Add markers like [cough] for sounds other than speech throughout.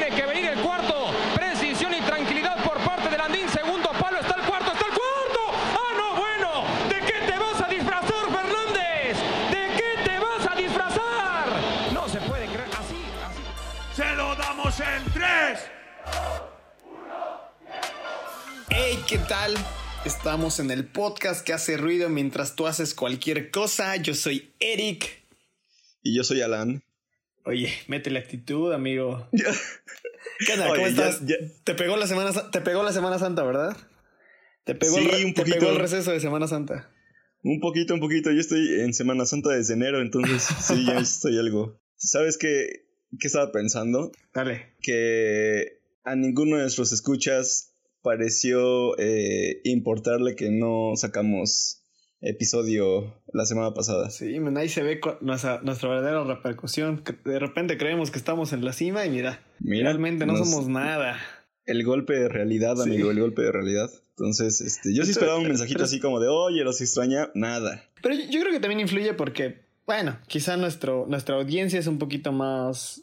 Tiene que venir el cuarto. Precisión y tranquilidad por parte de Landín. Segundo palo. Está el cuarto. Está el cuarto. Ah, no, bueno. ¿De qué te vas a disfrazar, Fernández? ¿De qué te vas a disfrazar? No se puede creer. Así, así. Se lo damos en tres. Hey, ¿qué tal? Estamos en el podcast que hace ruido mientras tú haces cualquier cosa. Yo soy Eric. Y yo soy Alan. Oye, mete la actitud, amigo. ¿Qué onda? Oye, ¿Cómo ya- estás? ya- Te pegó la semana te pegó la Semana Santa, ¿verdad? Te pegó, Sí, el, un te poquito. pegó el receso de Semana Santa. Un poquito, un poquito. Yo estoy en Semana Santa desde enero, entonces [laughs] sí, ya estoy algo. ¿Sabes qué, qué estaba pensando? Dale. Que a ninguno de nuestros escuchas pareció eh, importarle que no sacamos episodio la semana pasada. Sí, man, ahí se ve nuestra, nuestra verdadera repercusión. De repente creemos que estamos en la cima y mira, Mira, realmente no nos- somos nada. El golpe de realidad, Sí. amigo, el golpe de realidad. Entonces, este, yo sí esperaba un mensajito pero- así como de, oye, los extraña. Nada. Pero yo, yo creo que también influye porque, bueno, quizá nuestro, nuestra audiencia es un poquito más...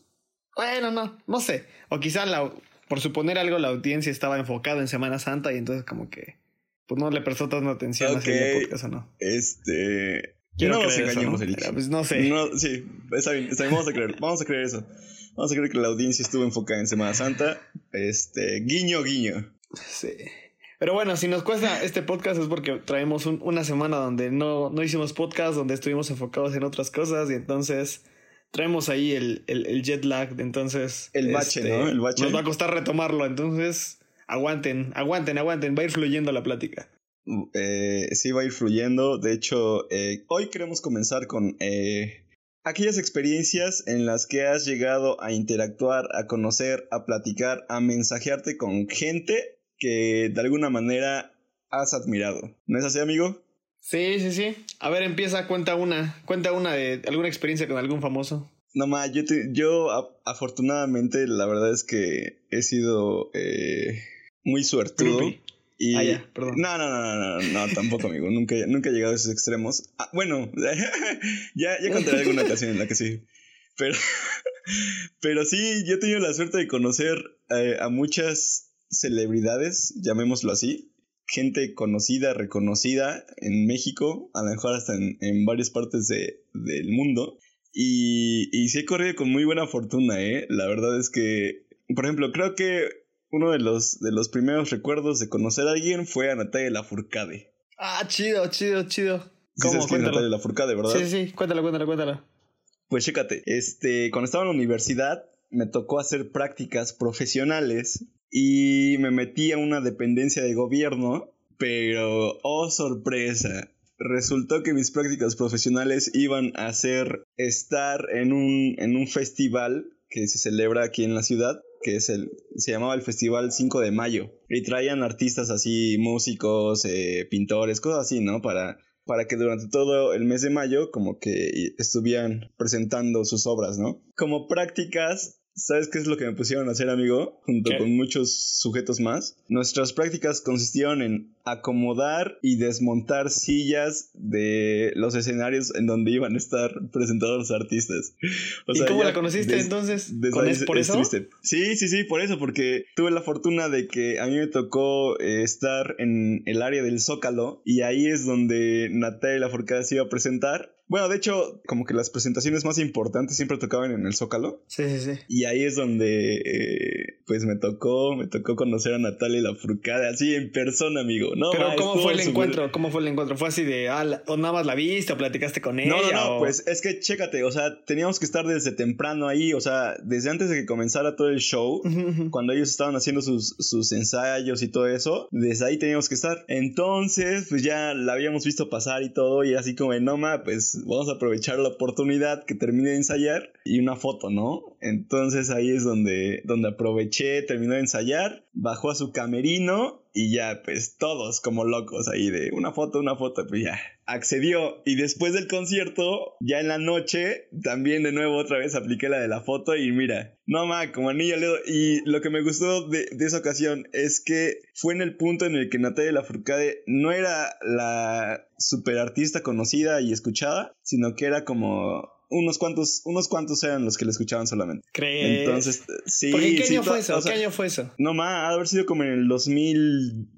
Bueno, no, no sé. O quizá, la, por suponer algo, la audiencia estaba enfocada en Semana Santa y entonces como que pues no le prestó tanta atención a ese podcast o no. Este. Quiero no nos eso, engañemos, ¿no? Pero, pues, no sé. No, sí, está bien, está bien, vamos a creer, vamos a creer eso. Vamos a creer que la audiencia estuvo enfocada en Semana Santa. Este, guiño, guiño. Sí. Pero bueno, si nos cuesta este podcast es porque traemos un- una semana donde no, no hicimos podcast, donde estuvimos enfocados en otras cosas y entonces traemos ahí el, el, el jet lag. Entonces... El bache, ¿no? El bache. Nos va a costar retomarlo. Entonces, aguanten, aguanten, aguanten. Va a ir fluyendo la plática. Eh, sí va a ir fluyendo. De hecho, eh, hoy queremos comenzar con eh, aquellas experiencias en las que has llegado a interactuar, a conocer, a platicar, a mensajearte con gente que de alguna manera has admirado. ¿No es así, amigo? Sí, sí, sí. A ver, empieza, cuenta una. Cuenta una de alguna experiencia con algún famoso. No más, yo, te- yo a- afortunadamente la verdad es que he sido eh, muy suertudo. Y... Ah, ya, perdón. No, no, no, no, no, no, tampoco, amigo. Nunca, nunca he llegado a esos extremos. Ah, bueno, [laughs] ya, ya contaré alguna ocasión en la que sí. Pero, [laughs] pero sí, yo he tenido la suerte de conocer eh, a muchas celebridades, llamémoslo así. Gente conocida, reconocida en México, a lo mejor hasta en, en varias partes de- del mundo. Y, y sí he corrido con muy buena fortuna, ¿eh? La verdad es que, por ejemplo, creo que uno de los, de los primeros recuerdos de conocer a alguien fue a Natalia Lafourcade. Ah, chido, chido, chido. Sí ¿Cómo? quién es Natalia Cuéntalo. Lafourcade, ¿verdad? Sí, sí, sí. Cuéntalo, cuéntalo, cuéntalo. Pues chécate, este, cuando estaba en la universidad me tocó hacer prácticas profesionales y me metí a una dependencia de gobierno, pero oh sorpresa, resultó que mis prácticas profesionales iban a ser estar en un, en un festival que se celebra aquí en la ciudad, que es el, se llamaba el Festival 5 de Mayo, y traían artistas así, músicos, eh, pintores, cosas así, ¿no? Para, para que durante todo el mes de mayo como que estuvieran presentando sus obras, ¿no? Como prácticas, ¿sabes qué es lo que me pusieron a hacer, amigo? Junto ¿Qué? con muchos sujetos más. Nuestras prácticas consistieron en acomodar y desmontar sillas de los escenarios en donde iban a estar presentados los artistas. O ¿Y sea, cómo la conociste des- entonces? desde ¿Con es- por es eso? triste. Sí, sí, sí, por eso, porque tuve la fortuna de que a mí me tocó eh, estar en el área del Zócalo y ahí es donde Natalia Lafourcade se iba a presentar. Bueno, de hecho, como que las presentaciones más importantes siempre tocaban en el Zócalo. Sí, sí, sí. Y ahí es donde, eh, pues me tocó, me tocó conocer a Natalia Lafourcade así en persona, amigo. No, Pero ma, ¿cómo fue el encuentro? ¿Cómo fue el encuentro? ¿Fue así de, ah, la- o nada más la viste o platicaste con ella? No, no, no, o- pues es que chécate, o sea, teníamos que estar desde temprano ahí, o sea, desde antes de que comenzara todo el show, cuando ellos estaban haciendo sus, sus ensayos y todo eso, desde ahí teníamos que estar. Entonces, pues ya la habíamos visto pasar y todo, y así como no, ma, pues vamos a aprovechar la oportunidad que termine de ensayar y una foto, ¿no? Entonces ahí es donde, donde aproveché, terminó de ensayar, bajó a su camerino y ya, pues todos como locos ahí de una foto, una foto, pues ya, accedió. Y después del concierto, ya en la noche, también de nuevo otra vez apliqué la de la foto y mira, no ma, como anillo al dedo. Y lo que me gustó de, de esa ocasión es que fue en el punto en el que Natalia Lafourcade no era la super artista conocida y escuchada, sino que era como unos cuantos, unos cuantos eran los que le escuchaban solamente. ¿Crees? Entonces, sí. ¿Por qué? ¿Qué sí, año fue eso? o sea, ¿Qué año fue eso? No más, ha de haber sido como en el 2000,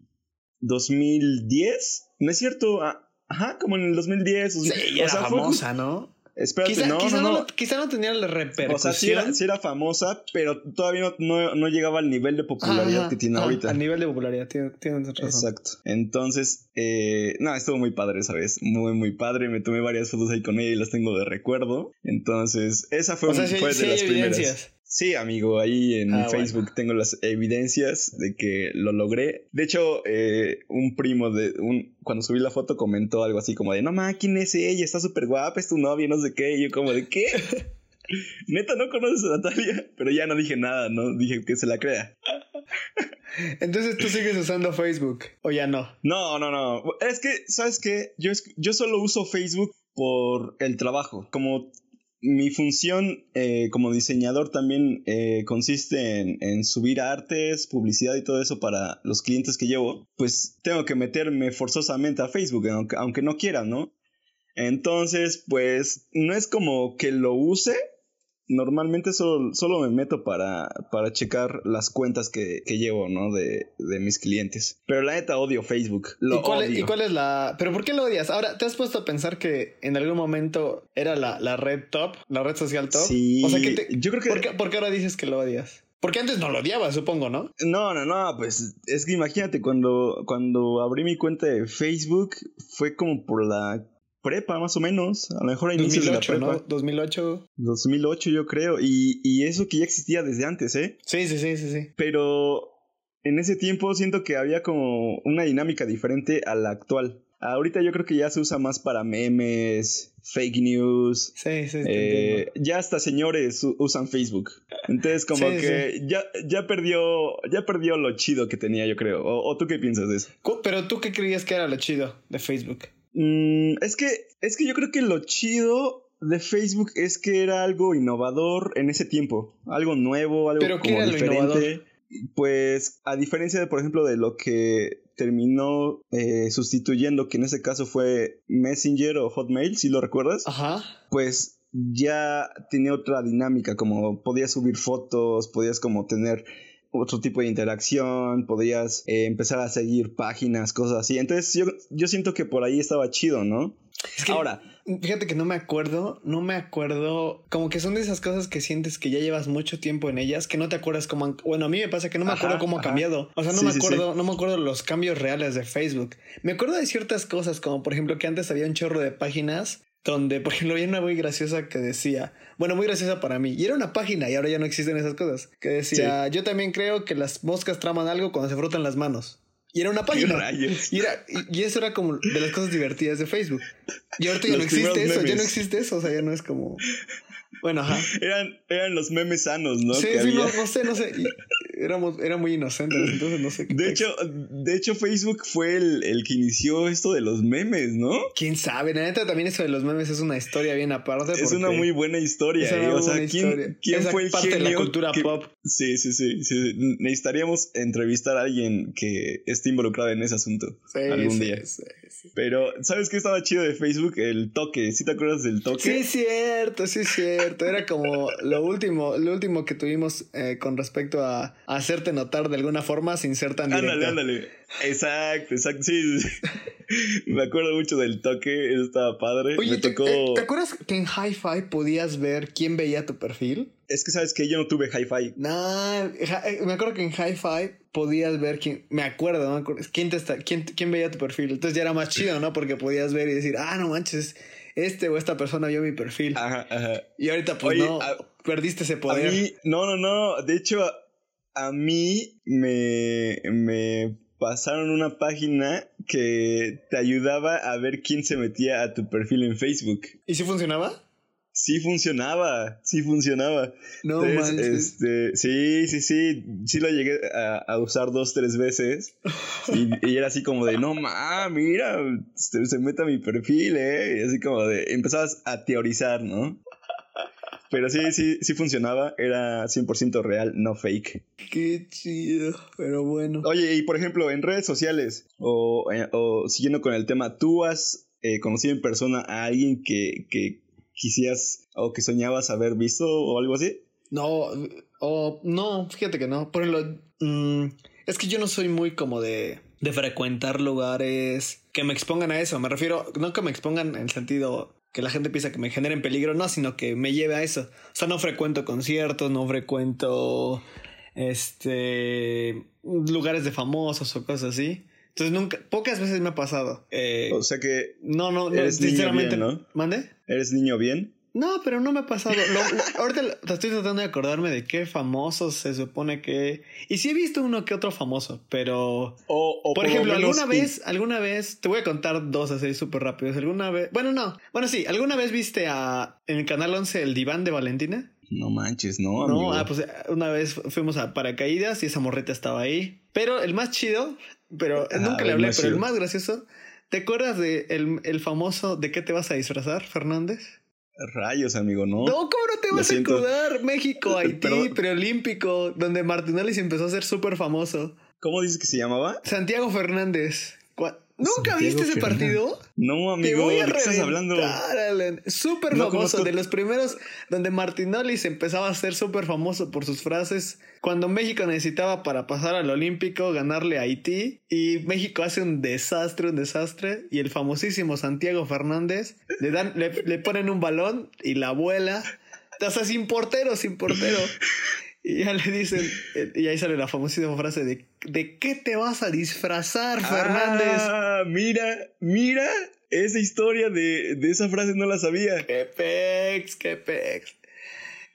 2010. No es cierto. ah, Ajá, como en el 2010. Sí, ya o era sea, fue famosa, ¿no? Espérate, Quizá, no, quizá no, no, no. quizá no tenía la repercusión. O sea, sí era, sí era famosa, pero todavía no, llegaba al nivel de popularidad que tiene ahorita. A nivel de popularidad, tienes, tienes razón. Exacto. Entonces, eh, no, estuvo muy padre esa vez. Muy, muy padre. Me tomé varias fotos ahí con ella y las tengo de recuerdo. Entonces, esa fue, O sea, un- sí- fue sí de las primeras. Sí, amigo, ahí en Ah, Facebook tengo las evidencias de que lo logré. De hecho, eh, un primo de un cuando subí la foto comentó algo así como de, no ma, ¿quién es ella? Está súper guapa, es tu novia, no sé qué. Y yo como de, ¿qué? [laughs] Neta, no conoces a Natalia, pero ya no dije nada, no dije que se la crea. Entonces tú sigues usando Facebook o ya no. No, no, no. Es que, ¿sabes qué? Yo, es- yo solo uso Facebook por el trabajo. Como mi función eh, como diseñador también eh, consiste en, subir artes, publicidad y todo eso para los clientes que llevo, pues tengo que meterme forzosamente a Facebook, aunque, aunque no quiera, ¿no? Entonces, pues no es como que lo use. Normalmente solo, solo me meto para, para checar las cuentas que, que llevo, ¿no? De, de mis clientes. Pero la neta odio Facebook. Lo ¿Y cuál, odio. y cuál es la...? ¿Pero por qué lo odias? Ahora, ¿te has puesto a pensar que en algún momento era la, la red top? ¿La red social top? Sí, O sea, que te- yo creo que... ¿por, qué, por qué ahora dices que lo odias? Porque antes no lo odiabas, supongo, ¿no? No, no, no, pues es que imagínate, cuando, cuando abrí mi cuenta de Facebook fue como por la prepa, más o menos. A lo mejor a inicios de la 2008, prepa. ¿no? 2008. 2008 yo creo. Y, y eso que ya existía desde antes, ¿eh? Sí, sí, sí, sí, sí. Pero en ese tiempo siento que había como una dinámica diferente a la actual. Ahorita yo creo que ya se usa más para memes, fake news. Sí, sí, eh, ya hasta señores usan Facebook. Entonces como Sí, que ya, ya perdió ya perdió lo chido que tenía, yo creo. ¿O, o tú qué piensas de eso? Pero tú qué creías que era lo chido de Facebook? Mm, es que es que yo creo que lo chido de Facebook es que era algo innovador en ese tiempo, algo nuevo, algo ¿Pero qué como era lo diferente. innovador? Pues a diferencia de, por ejemplo, de lo que terminó eh, sustituyendo, que en ese caso fue Messenger o Hotmail, si lo recuerdas, Ajá. pues ya tenía otra dinámica, como podías subir fotos, podías como tener otro tipo de interacción, podías eh, empezar a seguir páginas, cosas así. Entonces yo, yo siento que por ahí estaba chido, ¿no? Es que, Ahora, Fíjate que no me acuerdo, no me acuerdo, como que son de esas cosas que sientes que ya llevas mucho tiempo en ellas, que no te acuerdas cómo han, bueno, a mí me pasa que no me Ajá, acuerdo cómo ha cambiado, o sea, no Sí, me sí, acuerdo, no me acuerdo los cambios reales de Facebook. Me acuerdo de ciertas cosas, como por ejemplo que antes había un chorro de páginas donde, por ejemplo, había una muy graciosa que decía, bueno, muy graciosa para mí, y era una página y ahora ya no existen esas cosas, que decía, yo también creo que las moscas traman algo cuando se frotan las manos. Y era una ¿qué página. Y, era, y, eso era como de las cosas divertidas de Facebook. Y ahorita ya Los no existe eso, ya no existe eso, o sea, ya no es como... Bueno, ajá. [laughs] Eran, eran los memes sanos, ¿no? sí, Que sí, no, no sé, no sé. Éramos, era muy inocentes, entonces no sé qué. De hecho, de hecho, Facebook fue el, el que inició esto de los memes, ¿no? quién sabe, la neta también eso de los memes es una historia bien aparte. Es una muy buena historia, es una ¿eh? O sea, ¿quién, historia. quién Esa fue el parte de la genio cultura que- pop. Sí, sí, sí, sí. Necesitaríamos entrevistar a alguien que esté involucrado en ese asunto Sí, algún sí, día. sí, sí. Pero, ¿sabes qué estaba chido de Facebook? El toque. ¿Sí te acuerdas del toque? Sí, es cierto, sí, es cierto. Era como lo último, lo último que tuvimos eh, con respecto a, a hacerte notar de alguna forma sin ser tan directo. Ándale, ándale. Exacto, exacto. Sí. [laughs] Me acuerdo mucho del toque. Eso estaba padre. Oye, Me ¿te, tocó. eh, ¿te acuerdas que en Hi-Fi podías ver quién veía tu perfil? Es que sabes que yo no tuve hi-fi. Nah, eh, me acuerdo que en Hi-Fi podías ver quién. Me acuerdo, no quién, te está, quién, quién veía tu perfil. Entonces ya era más chido, ¿no? Porque podías ver y decir, ah, no manches, este o esta persona vio mi perfil. Ajá, ajá. Y ahorita, pues Oye, no, a- perdiste ese A poder. mí, no, no, no. De hecho, a, a mí me, me pasaron una página que te ayudaba a ver quién se metía a tu perfil en Facebook. ¿Y si funcionaba? Sí funcionaba, sí funcionaba. No Entonces, manches. este, sí, sí, sí, sí lo llegué a, a usar dos, tres veces. Y, [laughs] y era así como de, no ma, mira, se, se mete a mi perfil, eh. Y así como de, empezabas a teorizar, ¿no? Pero sí, sí, sí funcionaba, era 100% real, no fake. Qué chido, pero bueno. Oye, y por ejemplo, en redes sociales, o, eh, o siguiendo con el tema, ¿tú has eh, conocido en persona a alguien que, que, quisieras o que soñabas haber visto o algo así? No, o no, fíjate que no. Por ejemplo, mm, es que yo no soy muy como de, de frecuentar lugares que me expongan a eso. Me refiero, no que me expongan en el sentido que la gente piensa que me generen peligro, no, sino que me lleve a eso. O sea, no frecuento conciertos, no frecuento este lugares de famosos o cosas así. Entonces nunca, pocas veces me ha pasado. Eh, O sea que no, no, no, eres niño sinceramente. bien, ¿no? ¿Mande? eres niño bien. No, pero no me ha pasado. Lo- lo- ahorita estoy tratando de acordarme de qué famosos se supone que. Y sí he visto uno que otro famoso, pero. O, o Por lo ejemplo, alguna vez, alguna vez, te voy a contar dos así súper rápidos. Alguna vez, bueno, no, bueno, sí, ¿alguna vez viste a en el canal 11 el diván de Valentina? No manches, no, amigo. No, ah, pues una vez fuimos a paracaídas y esa morrita estaba ahí. Pero el más chido, pero Ah, nunca le hablé, pero el más gracioso, ¿te acuerdas de el, el famoso de qué te vas a disfrazar, Fernández? Rayos, amigo, ¿no? No, ¿cómo no te vas a acordar? México, [laughs] Haití, Perdón. preolímpico, donde Martinelli se empezó a hacer súper famoso. ¿Cómo dices que se llamaba? Santiago Fernández. ¿Cuá- ¿Nunca Santiago viste ese Fernández. partido? No, Te amigo, voy ¿de a qué estás hablando? Alan. Súper No famoso, conozco- de los primeros donde Martinelli se empezaba a hacer súper famoso por sus frases. Cuando México necesitaba para pasar al Olímpico ganarle a Haití y México hace un desastre, un desastre y el famosísimo Santiago Fernández le dan, le, le ponen un balón y la vuela. O sea, sin portero, sin portero. Y ya le dicen, eh, y ahí sale la famosísima frase de ¿de qué te vas a disfrazar, Fernández? Ah, mira, mira. Esa historia de, de esa frase no la sabía. ¡Qué pex! ¡Qué pex!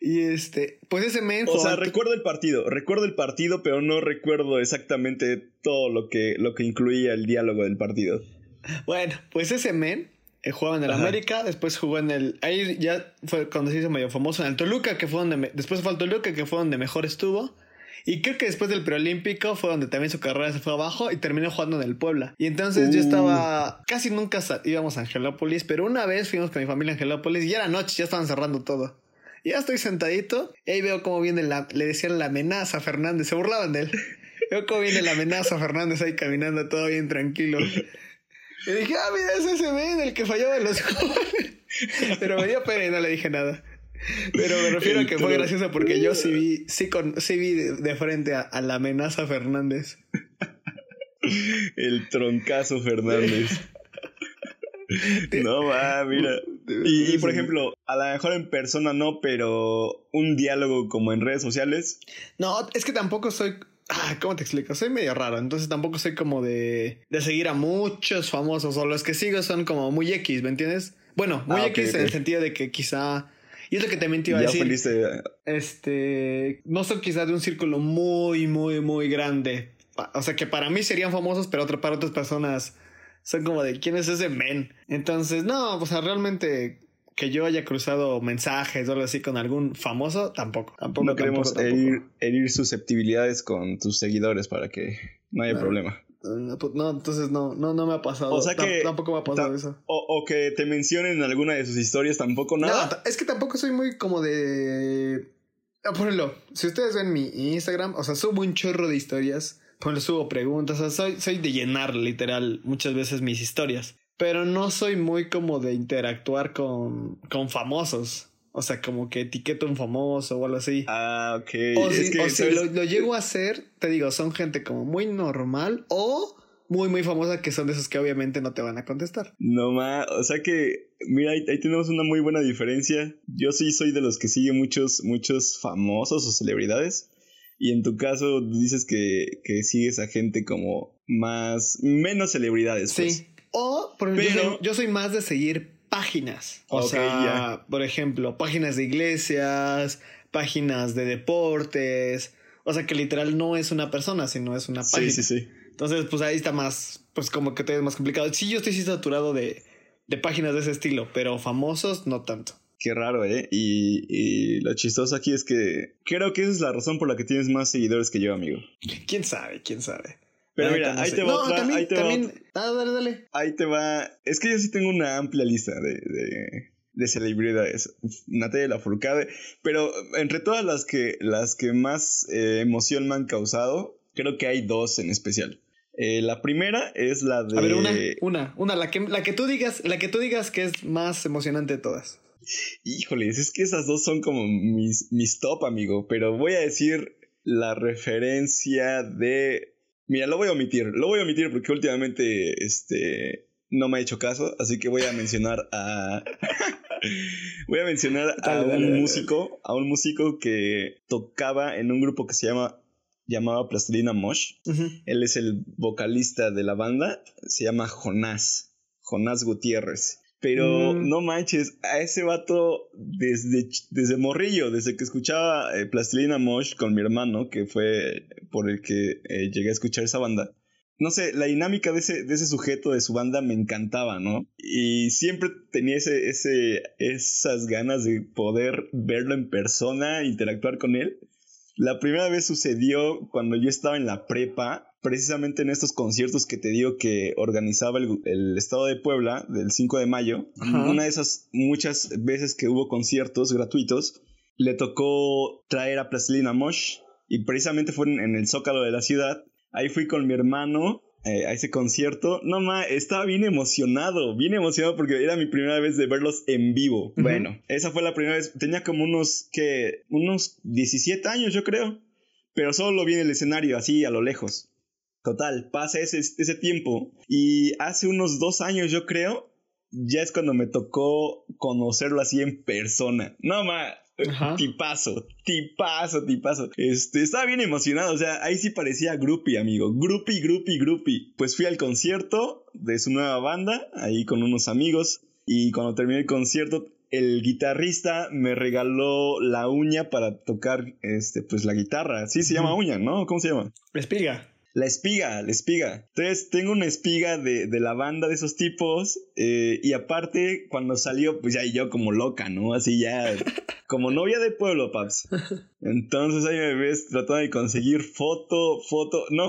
Y este, pues ese men O sea, recuerdo el partido, recuerdo el partido, pero no recuerdo exactamente todo lo que, lo que incluía el diálogo del partido. Bueno, pues ese men jugaba en el Ajá. América, después jugó en el. Ahí ya fue cuando se hizo medio famoso en el Toluca, que fue donde. me- después fue al Toluca, que fue donde mejor estuvo. Y creo que después del preolímpico fue donde también su carrera se fue abajo y terminó jugando en el Puebla. Y entonces yo Uh. estaba. Casi nunca íbamos a Angelópolis, pero una vez fuimos con mi familia a Angelópolis y era noche, ya estaban cerrando todo. Y ya estoy sentadito y ahí veo cómo viene la. Le decían la amenaza a Fernández, se burlaban de él. [laughs] Veo cómo viene la amenaza a Fernández ahí caminando todo bien tranquilo. Y dije, ah, mira, es ese men el que fallaba en los goles. [laughs] Pero me dio pena y no le dije nada. Pero me refiero a que fue gracioso porque yo sí vi, sí, con, sí vi de, de frente a, a la amenaza Fernández. El troncazo Fernández. [laughs] No va, mira. [laughs] Y, y, por ejemplo, a lo mejor en persona no, pero un diálogo como en redes sociales. No, es que tampoco soy. Ah, ¿Cómo te explico? Soy medio raro, entonces tampoco soy como de, de seguir a muchos famosos o los que sigo son como muy X, ¿me entiendes? Bueno, muy Ah, X en el sentido de que quizá. Y es lo que también te iba a Ya decir. feliz de... Este. No son quizás de un círculo muy, muy, muy grande. O sea que para mí serían famosos, pero otra, para otras personas son como de quién es ese men. Entonces, no, o sea, realmente que yo haya cruzado mensajes o algo así con algún famoso, tampoco. Tampoco, No queremos tampoco, tampoco. herir, susceptibilidades con tus seguidores para que no haya No. problema. No, pues, no, entonces no, no, no me ha pasado. O sea que- tampoco me ha pasado eso. O, o que te mencionen en alguna de sus historias tampoco nada. No, es que tampoco soy muy como de. Ah, Por ejemplo, si ustedes ven mi Instagram, o sea, subo un chorro de historias. Ejemplo, subo preguntas. O sea, soy, soy de llenar literal muchas veces mis historias. Pero no soy muy como de interactuar con, con famosos. O sea, como que etiqueto un famoso o algo así. Ah, ok. o es si, que, o si lo, lo llego a hacer, te digo, son gente como muy normal o muy, muy famosa que son de esos que obviamente no te van a contestar. No más, o sea que, mira, ahí, ahí tenemos una muy buena diferencia. Yo sí soy de los que sigue muchos, muchos famosos o celebridades. Y en tu caso dices que, que sigues a gente como más, menos celebridades. pues. Sí. O, por ejemplo, yo, soy, yo soy más de seguir páginas. O sea, por ejemplo, páginas de iglesias, páginas de deportes. O sea, que literal no es una persona, sino es una página. Sí, sí, sí. Entonces, pues ahí está más, pues como que te es más complicado. Sí, yo estoy sí saturado de, de páginas de ese estilo, pero famosos no tanto. Qué raro, ¿eh? Y, y lo chistoso aquí es que creo que esa es la razón por la que tienes más seguidores que yo, amigo. ¿Quién sabe? ¿Quién sabe? Pero mira, no ahí te va No, otra, también, ahí te va también. Ah, dale, dale. Ahí te va. Es que yo sí tengo una amplia lista de, de, de celebridades. Natalia Lafourcade. Pero entre todas las que, las que más eh, emoción me han causado, creo que hay dos en especial. Eh, la primera es la de. A ver, una, una, una, la que, la que tú digas, la que tú digas que es más emocionante de todas. Híjoles, es que esas dos son como mis, mis top, amigo. Pero voy a decir la referencia de. Mira, lo voy a omitir. Lo voy a omitir porque últimamente este, no me ha hecho caso. Así que voy a mencionar a. [laughs] voy a mencionar a un músico. A un músico que tocaba en un grupo que se llama. Llamaba Plastilina Mosh. Él es el vocalista de la banda. Se llama Jonás. Jonás Gutiérrez. Pero Mm. no manches, a ese vato desde, desde morrillo, desde que escuchaba eh, Plastilina Mosh con mi hermano, que fue por el que eh, llegué a escuchar esa banda. No sé, la dinámica de ese, de ese sujeto, de su banda, me encantaba, ¿no? Y siempre tenía ese, ese, esas ganas de poder verlo en persona, interactuar con él. La primera vez sucedió cuando yo estaba en la prepa, precisamente en estos conciertos que te digo que organizaba el, el Estado de Puebla del 5 de mayo. Ajá. Una de esas muchas veces que hubo conciertos gratuitos, le tocó traer a Plastilina Mosh y precisamente fue en, en el Zócalo de la ciudad. Ahí fui con mi hermano eh, a ese concierto. No ma, estaba bien emocionado, bien emocionado porque era mi primera vez de verlos en vivo. Bueno, esa fue la primera vez. Tenía como unos, que Unos 17 años, yo creo. Pero solo lo vi en el escenario, así a lo lejos. Total, pasa ese, ese tiempo. Y hace unos dos años, yo creo, ya es cuando me tocó conocerlo así en persona. No, ma, Ajá. tipazo, tipazo, tipazo. Este, estaba bien emocionado, o sea, ahí sí parecía groupie, amigo. Groupie, groupie, groupie. Pues fui al concierto de su nueva banda, ahí con unos amigos. Y cuando terminé el concierto, el guitarrista me regaló la uña para tocar, este, pues la guitarra. Sí, se llama uña, ¿no? ¿Cómo se llama? Espiga. La espiga, la espiga. Entonces tengo una espiga de, de la banda de esos tipos. eh, y aparte, cuando salió, pues ya yo como loca, ¿no? Así ya, [laughs] como novia de pueblo, paps. Entonces ahí me ves tratando de conseguir foto, foto. No,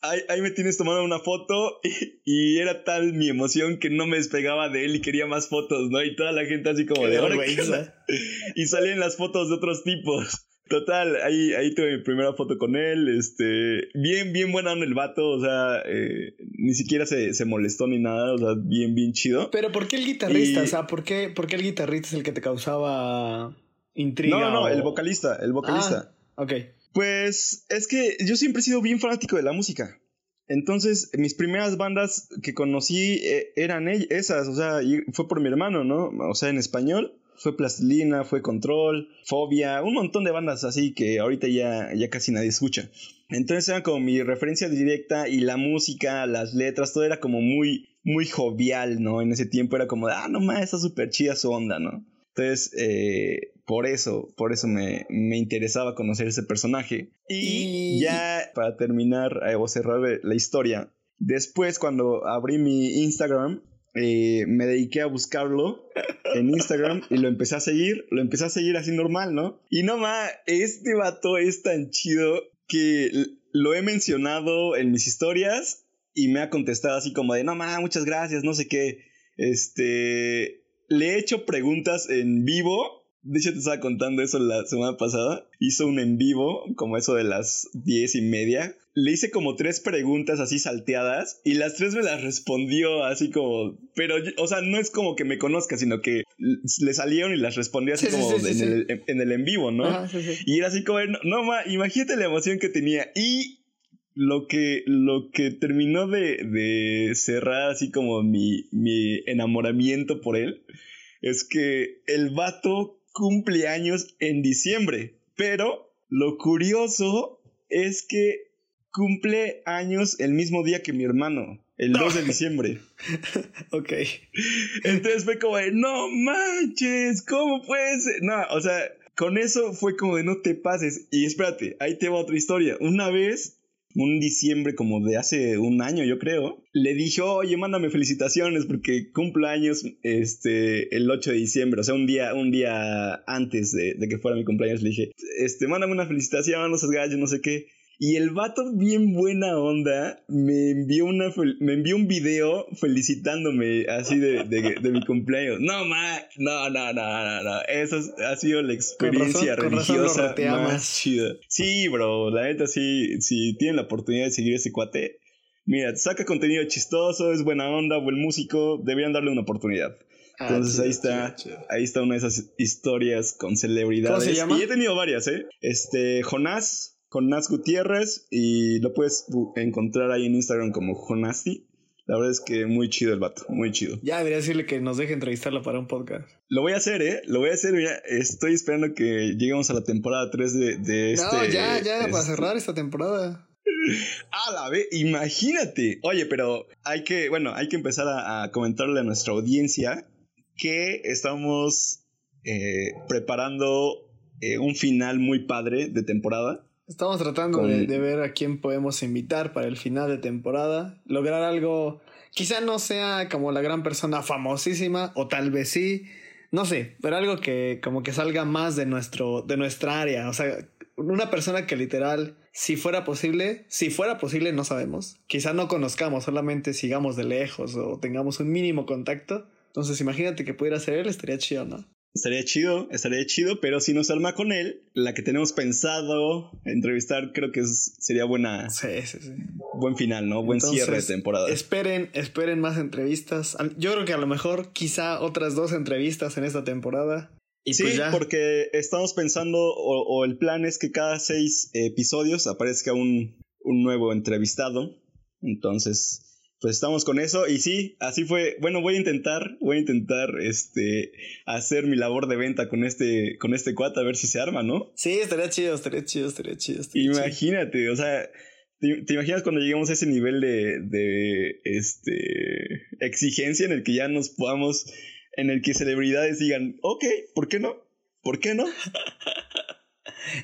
ahí, ahí me tienes tomando una foto y, y era tal mi emoción que no me despegaba de él y quería más fotos, ¿no? Y toda la gente así como Qué de ahora. ¿qué vergüenza. onda?". [laughs] Y salían las fotos de otros tipos. Total, ahí, ahí tuve mi primera foto con él, este, bien, bien buena onda el vato, o sea, eh, ni siquiera se, se molestó ni nada, o sea, bien, bien chido. Pero ¿por qué el guitarrista? Y- O sea, ¿por qué, por qué el guitarrista es el que te causaba intriga? No, no, o- el vocalista, el vocalista. Ah, ok. Pues es que yo siempre he sido bien fanático de la música. Entonces, mis primeras bandas que conocí eh, eran ell- esas, o sea, y fue por mi hermano, ¿no? O sea, en español. Fue Plastilina, fue Control, Fobia, un montón de bandas así que ahorita ya, ya casi nadie escucha. Entonces era como mi referencia directa y la música, las letras, todo era como muy, muy jovial, ¿no? En ese tiempo era como, de, ah, no más, está súper chida su onda, ¿no? Entonces, eh, por eso, por eso me, me interesaba conocer ese personaje. Y, Y- ya para terminar eh, o cerrar la historia, después cuando abrí mi Instagram, eh, me dediqué a buscarlo en Instagram y lo empecé a seguir, lo empecé a seguir así normal, ¿no? Y no más, este vato es tan chido que lo he mencionado en mis historias y me ha contestado así como de, no más, muchas gracias, no sé qué. Este, le he hecho preguntas en vivo. De hecho, te estaba contando eso la semana pasada. Hizo un en vivo, como eso de las diez y media. Le hice como tres preguntas así salteadas y las tres me las respondió así como... Pero, yo- o sea, no es como que me conozca, sino que le salieron y las respondió así Sí, sí, como sí, sí, en. El, en el en vivo, ¿no? Ajá. Y era así como, no, no ma, imagínate la emoción que tenía. Y lo que, lo que terminó de, de cerrar así como mi, mi enamoramiento por él es que el vato cumple años en diciembre. Pero lo curioso es que cumple años el mismo día que mi hermano, el 2 de diciembre. [laughs] Ok. Entonces fue como de, no manches, ¿cómo puede ser? No, o sea, con eso fue como de no te pases. Y espérate, ahí te va otra historia. Una vez, un diciembre como de hace un año, yo creo, le dije, oye, mándame felicitaciones porque cumplo años este, el 8 de diciembre, o sea, un día, un día antes de, de que fuera mi cumpleaños, le dije, este, mándame una felicitación, no seas gallo, no sé qué. Y el vato, bien buena onda, me envió, una me envió un video felicitándome así de, de, de mi cumpleaños. No, ma, no, no, no, no, no. Esa es- ha sido la experiencia razón- con razón religiosa retea más más. chida. Sí, bro, la neta, sí, si tienen la oportunidad de seguir a ese cuate, mira, saca contenido chistoso, es buena onda, buen músico, deberían darle una oportunidad. Ah, Entonces chido, ahí está, chido, chido. ahí está una de esas historias con celebridades. ¿Cómo se llama? Y he tenido varias, ¿eh? Este, Jonás, Jonás Gutiérrez, y lo puedes encontrar ahí en Instagram como Jonasti. La verdad es que muy chido el vato, muy chido. Ya debería decirle que nos deje entrevistarlo para un podcast. Lo voy a hacer, ¿eh? Lo voy a hacer, mira, estoy esperando que lleguemos a la temporada 3 de, de este... no, ya, ya, para este- cerrar esta temporada. [laughs] A la vez, imagínate. Oye, pero hay que, bueno, hay que empezar a, a comentarle a nuestra audiencia que estamos eh, preparando eh, un final muy padre de temporada. Estamos tratando Con- de, de ver a quién podemos invitar para el final de temporada. Lograr algo. Quizá no sea como la gran persona famosísima, o tal vez sí. No sé, pero algo que como que salga más de nuestro, de nuestra área. O sea, una persona que literal, si fuera posible, si fuera posible, no sabemos. Quizá no conozcamos, solamente sigamos de lejos o tengamos un mínimo contacto. Entonces, imagínate que pudiera ser él, estaría chido, ¿no? Estaría chido, estaría chido, pero si nos arma con él, la que tenemos pensado entrevistar, creo que es- sería buena, Sí, sí, sí. buen final, ¿no? Buen Entonces, cierre de temporada. Esperen, esperen más entrevistas. Yo creo que a lo mejor quizá otras dos entrevistas en esta temporada. Y sí, pues ya. porque estamos pensando, o, o el plan es que cada seis episodios aparezca un, un nuevo entrevistado. Entonces, pues estamos con eso. Y sí, así fue. Bueno, voy a intentar, voy a intentar este hacer mi labor de venta con este, con este cuate, a ver si se arma, ¿no? Sí, estaría chido, estaría chido, estaría chido. estaría chido. Imagínate, o sea, ¿te, te imaginas cuando lleguemos a ese nivel de, de este, exigencia en el que ya nos podamos, en el que celebridades digan, ok, ¿por qué no? ¿Por qué no? [laughs]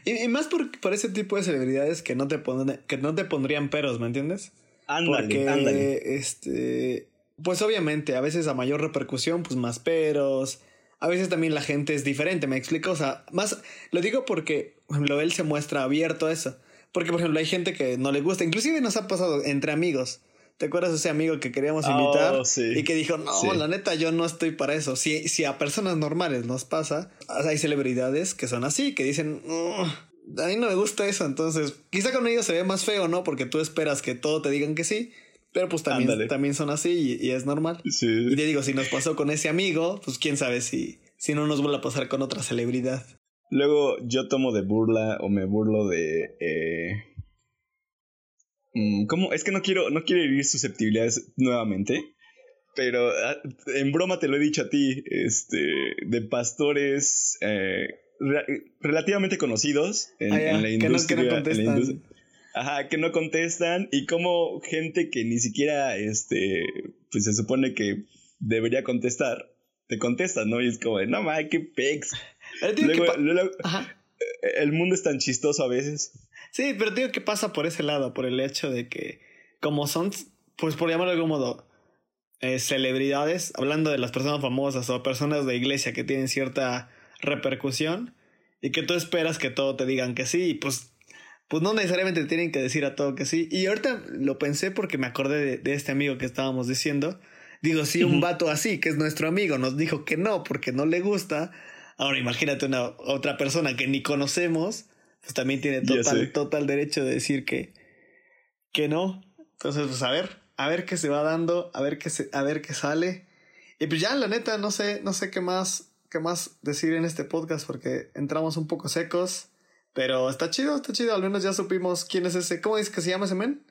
Y, y más por, por ese tipo de celebridades que no te pone- que no te pondrían peros, ¿me entiendes? Ándale, Porque, ándale. este, pues obviamente, a veces a mayor repercusión, pues más peros. A veces también la gente es diferente, ¿me explico? O sea, más, lo digo porque, por ejemplo, él se muestra abierto a eso. Porque, por ejemplo, hay gente que no le gusta. Inclusive nos ha pasado entre amigos. ¿Te acuerdas de ese amigo que queríamos Oh, invitar? sí. Y que dijo, no, Sí. la neta, yo no estoy para eso. Si, si a personas normales nos pasa, hay celebridades que son así, que dicen, "No, a mí no me gusta eso. Entonces, quizá con ellos se ve más feo, ¿no? Porque tú esperas que todo te digan que sí. Pero pues también, Ándale. también son así y, y es normal. Y Sí. te digo, si nos pasó con ese amigo, pues quién sabe si, si no nos vuelve a pasar con otra celebridad. Luego yo tomo de burla o me burlo de... eh, mm, ¿Cómo? Es que no quiero, no quiero herir susceptibilidades nuevamente. Pero ah, en broma te lo he dicho a ti, este, de pastores eh, re- relativamente conocidos en, Ah, en la que no- que no industria. en la contestan. industria. Ajá, que no contestan y como gente que ni siquiera, este, pues se supone que debería contestar, te contesta, ¿no? Y es como, de, no mames, qué pex. Te [laughs] digo que Luego, luego- Ajá. el mundo es tan chistoso a veces. Sí, pero digo que pasa por ese lado, por el hecho de que, como son, pues por llamarlo de algún modo, eh, celebridades, hablando de las personas famosas o personas de iglesia que tienen cierta repercusión y que tú esperas que todo te digan que sí, y pues, pues no necesariamente te tienen que decir a todo que sí. Y ahorita lo pensé porque me acordé de, de este amigo que estábamos diciendo. Digo, si un Ujú. vato así, que es nuestro amigo, nos dijo que no porque no le gusta, ahora imagínate una otra persona que ni conocemos, pues también tiene total, total derecho de decir que, que no. Entonces, pues a ver, a ver qué se va dando, a ver qué se, a ver qué sale. Y pues ya, la neta, no sé, no sé qué más, qué más decir en este podcast porque entramos un poco secos. Pero está chido, está chido. Al menos ya supimos quién es ese. ¿Cómo dice que se llama ese men?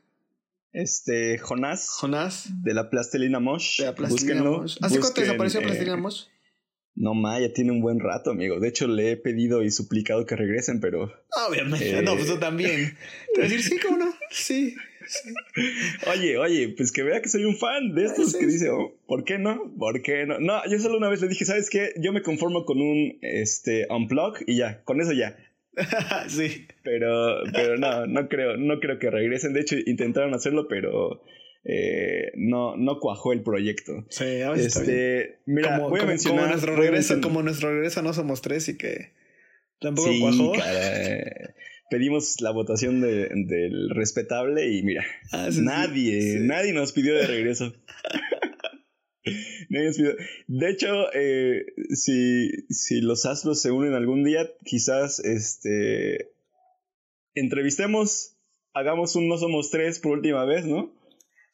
Este, Jonás, Jonás. de la Plastelina Mosh. De la Plastilina Búsquenlo, Mosh. ¿Hace cuánto desapareció eh, Plastilina Mosh? No, ma, ya tiene un buen rato, amigo. De hecho, le he pedido y suplicado que regresen, pero... Obviamente. eh. No, pues tú también. Te voy a decir, sí, cómo no. Sí. [laughs] Oye, oye, pues que vea que soy un fan de estos que dice, oh, ¿por qué no? ¿Por qué no? No, yo solo una vez le dije, ¿sabes qué? Yo me conformo con un, este, unplug y ya, con eso ya. [laughs] sí. Pero, pero no, no creo, no creo que regresen. De hecho, intentaron hacerlo, pero eh, no, no cuajó el proyecto. Sí, a veces está bien. Este, mira, como, voy a como- mencionar. como nuestro regreso, como nuestro regreso no somos tres y que tampoco Sí, cuajó. [laughs] pedimos la votación de- del respetable y mira, Ah, sí, nadie, sí. nadie nos pidió de regreso. [laughs] Nadie nos pidió. De hecho, eh, si, si los astros se unen algún día, quizás este entrevistemos, hagamos un No Somos Tres por última vez, ¿no?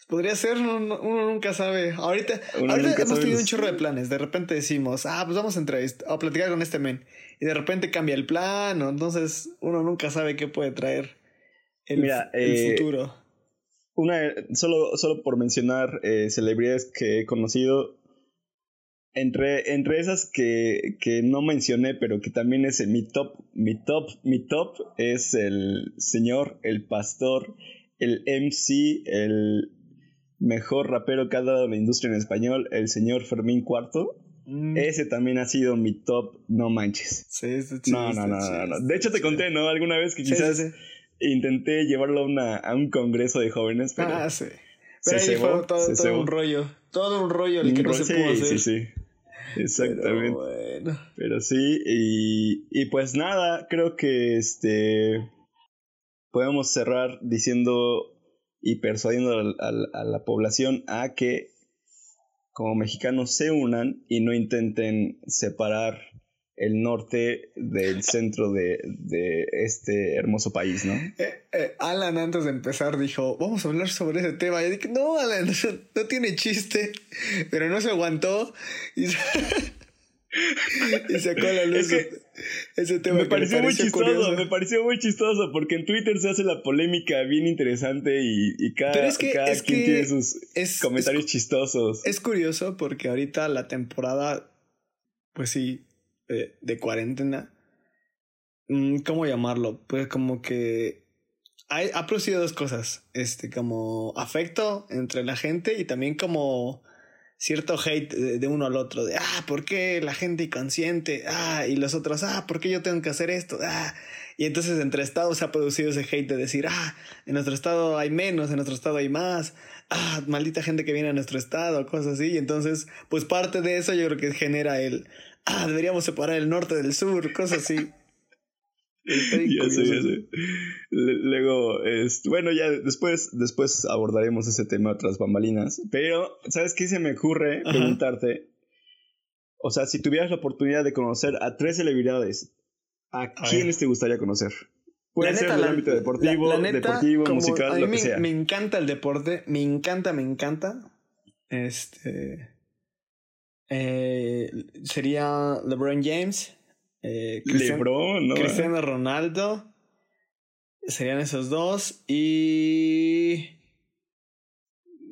Podría ser, uno, uno nunca sabe. Ahorita, ahorita hemos sabe tenido un chorro de planes. De repente decimos, ah, pues vamos a entrevistar, a platicar con este men. Y de repente cambia el plan, o entonces uno nunca sabe qué puede traer el, Mira, el eh, futuro. Una, solo, solo por mencionar eh, celebridades que he conocido. Entre, entre esas que, que no mencioné, pero que también es en mi top, mi top, mi top es el señor, el pastor, el MC, el mejor rapero que ha dado la industria en español, el señor Fermín Cuarto. Mm, Ese también ha sido mi top, no manches. sí, está chido, No, no, no, no, no. De hecho, te conté, ¿no? Alguna vez que Sí, sí, quizás sí. intenté llevarlo a, una, a un congreso de jóvenes, pero Ah, sí. se Pero ahí cebó, fue todo, se todo un rollo. Todo un rollo el que no se sí, pudo hacer. sí, sí. Exactamente. Pero Pero, bueno. sí, y, y pues nada, creo que este podemos cerrar diciendo y persuadiendo a la población a que como mexicanos se unan y no intenten separar el norte del centro de, este hermoso país, ¿no? Eh, eh, Alan antes de empezar dijo, vamos a hablar sobre ese tema. Dije, no, Alan, eso [laughs] no tiene chiste. Pero no se aguantó y, [laughs] [laughs] y sacó a la luz Es que ese tema. Me pareció muy chistoso, curioso. me pareció muy chistoso, porque en Twitter se hace la polémica bien interesante y, y cada, Pero es que- cada es quien que tiene sus es- comentarios chistosos. Es curioso porque ahorita la temporada, pues sí, de cuarentena, mm, ¿cómo llamarlo? Pues como que hay- ha producido dos cosas, este, como afecto entre la gente y también como cierto hate de, uno al otro, de, ah, ¿por qué la gente inconsciente? Ah, y los otros, ah, ¿por qué yo tengo que hacer esto? Ah, y entonces entre estados se ha producido ese hate de decir, ah, en nuestro estado hay menos, en nuestro estado hay más, ah, maldita gente que viene a nuestro estado, cosas así. Y entonces, pues parte de eso yo creo que genera el, ah, deberíamos separar el norte del sur, cosas así. [laughs] Ya sé, ya Luego, este, bueno, ya después, después abordaremos ese tema tras bambalinas. Pero, ¿sabes qué se me ocurre Ajá. preguntarte? O sea, si tuvieras la oportunidad de conocer a tres celebridades, ¿a, quiénes te gustaría conocer? Puede La ser neta, del ámbito deportivo, la- la neta, deportivo, musical, a mí lo que me, sea. me encanta el deporte, me encanta, me encanta. Este. eh, sería LeBron James. Eh, Cristian- LeBron, ¿no? Cristiano Ronaldo. Serían esos dos. Y.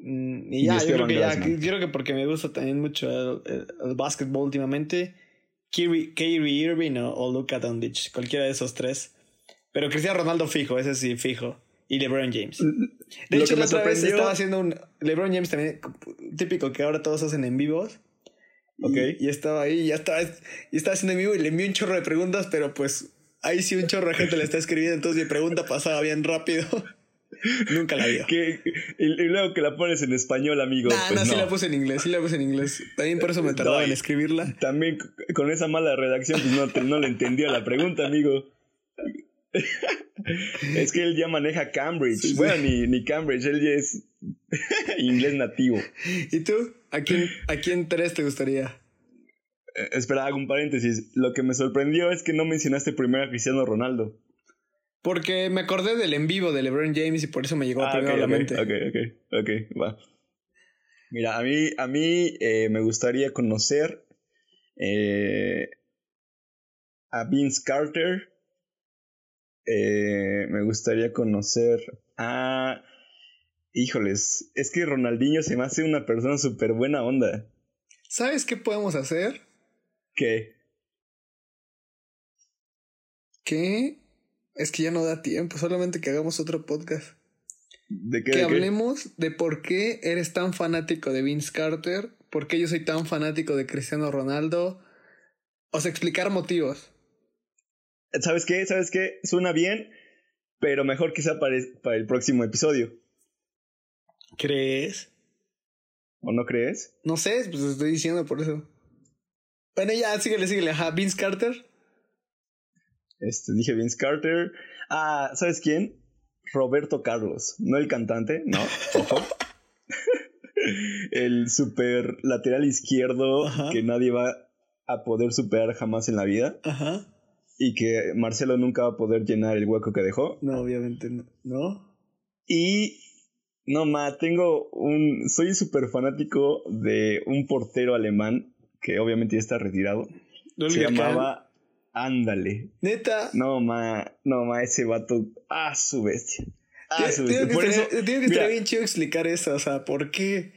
mm, Y ya, yo creo que ya. Grassman. Yo creo que porque me gusta también mucho el, el- el básquetbol últimamente. Kyrie, Kyrie Irving o, o Luka Doncic, cualquiera de esos tres. Pero Cristiano Ronaldo fijo, ese sí, fijo. Y LeBron James. De Lo hecho, la otra vez estaba haciendo un. LeBron James también, típico que ahora todos hacen en vivos. Y- Ok. Y, estaba ahí, ya estaba, y estaba haciendo en vivo y le envió un chorro de preguntas, pero pues ahí sí un chorro de gente le está escribiendo, entonces mi pregunta pasaba bien rápido. [laughs] Nunca la vio. Que- y, y luego que la pones en español, amigo. Nah, pues no, sí la puse en inglés, sí la puse en inglés. También por eso me tardaba No, en escribirla. También con esa mala redacción, pues no, te- no le entendía la pregunta, amigo. [laughs] es que él ya maneja Cambridge. Sí, sí. Bueno, ni, ni Cambridge, él ya es [laughs] inglés nativo. ¿Y tú? ¿A quién, ¿A quién tres te gustaría? Eh, espera, hago un paréntesis. Lo que me sorprendió es que no mencionaste primero a Cristiano Ronaldo. Porque me acordé del en vivo de LeBron James y por eso me llegó Ah, primero ok, a la mente. ok, ok, ok, va. Mira, a mí, a mí eh, me gustaría conocer eh, a Vince Carter. Eh, me gustaría conocer a... Híjoles, es que Ronaldinho se me hace una persona súper buena onda. ¿Sabes qué podemos hacer? ¿Qué? Que es que ya no da tiempo, solamente que hagamos otro podcast. ¿De qué? que de qué? hablemos de por qué eres tan fanático de Vince Carter, por qué yo soy tan fanático de Cristiano Ronaldo. O sea, explicar motivos. ¿Sabes qué? ¿Sabes qué? Suena bien, pero mejor quizá para, para el próximo episodio. ¿Crees? ¿O no crees? No sé, pues estoy diciendo por eso. Bueno, ya, síguele, síguele. Ajá, Vince Carter. Este, dije Vince Carter. Ah, ¿sabes quién? Roberto Carlos. No el cantante, no, [laughs] ojo. el super lateral izquierdo Ajá. que nadie va a poder superar jamás en la vida. Ajá. Y que Marcelo nunca va a poder llenar el hueco que dejó. No, obviamente no. ¿No? Y No, ma, tengo un. Soy súper fanático de un portero alemán que obviamente ya está retirado. Se llamaba Ándale. Neta. No, ma, no, ma, ese vato. Ah, su bestia. Ah, su bestia. que, Por estar, eso. tiene que mira, estar bien chido explicar eso. O sea, ¿por qué?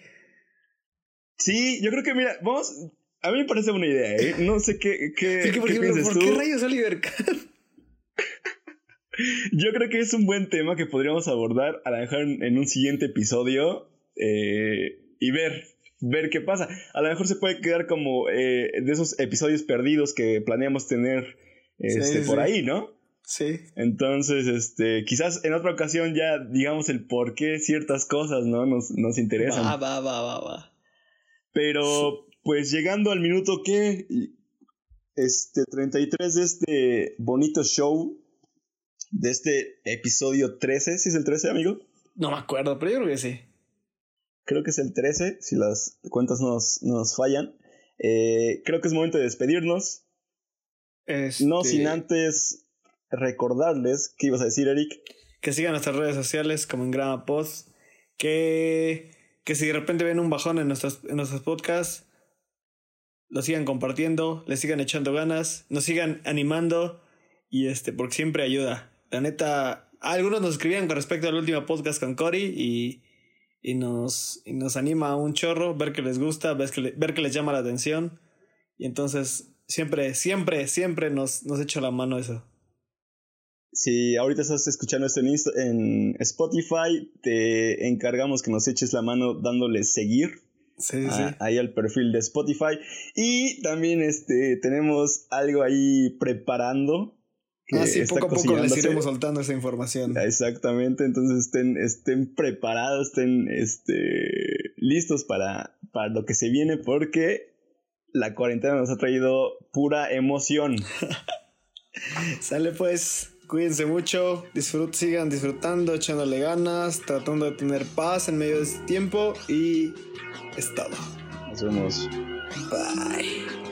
Sí, yo creo que, mira, vamos. A mí me parece buena idea, ¿eh? No sé qué, qué, Sí, que, por qué ejemplo, piensas ¿por tú. qué rayos Oliver Kahn? Yo creo que es un buen tema que podríamos abordar a lo mejor en, un siguiente episodio eh, y ver, ver qué pasa. A lo mejor se puede quedar como eh, de esos episodios perdidos que planeamos tener este, Sí, por sí. ahí, ¿no? Sí. Entonces, este, quizás en otra ocasión ya digamos el por qué ciertas cosas, ¿no? Nos, nos interesan. Va, va, va, va, va. Pero, pues llegando al minuto que, este, 33 de este bonito show, de este episodio 13, ¿sí es el 13, amigo? No me acuerdo, pero yo creo que sí. Creo que es el 13, si las cuentas nos, nos fallan. Eh, creo que es momento de despedirnos. No Este, sin antes recordarles, ¿qué ibas a decir, Eric? Que sigan nuestras redes sociales como en Grama Post. Que, que si de repente ven un bajón en nuestros, en nuestros podcasts, lo sigan compartiendo, le sigan echando ganas, nos sigan animando y este, porque siempre ayuda. La neta, algunos nos escribían con respecto al último podcast con Cory y, y, nos, y nos anima un chorro ver que les gusta, ver que, le- ver que les llama la atención. Y entonces, siempre, siempre, siempre nos, nos echa la mano eso. Si ahorita estás escuchando esto en, Insta- en Spotify, te encargamos que nos eches la mano dándole seguir Sí, sí, sí. a- ahí al perfil de Spotify. Y también este, tenemos algo ahí preparando. Que Ah, está poco a poco les iremos soltando esa información. Exactamente, entonces estén, estén preparados, estén este, listos para, para lo que se viene porque la cuarentena nos ha traído pura emoción. [laughs] Sale pues, cuídense mucho, disfrut sigan disfrutando, echándole ganas, tratando de tener paz en medio de este tiempo y es todo. Nos vemos. Bye.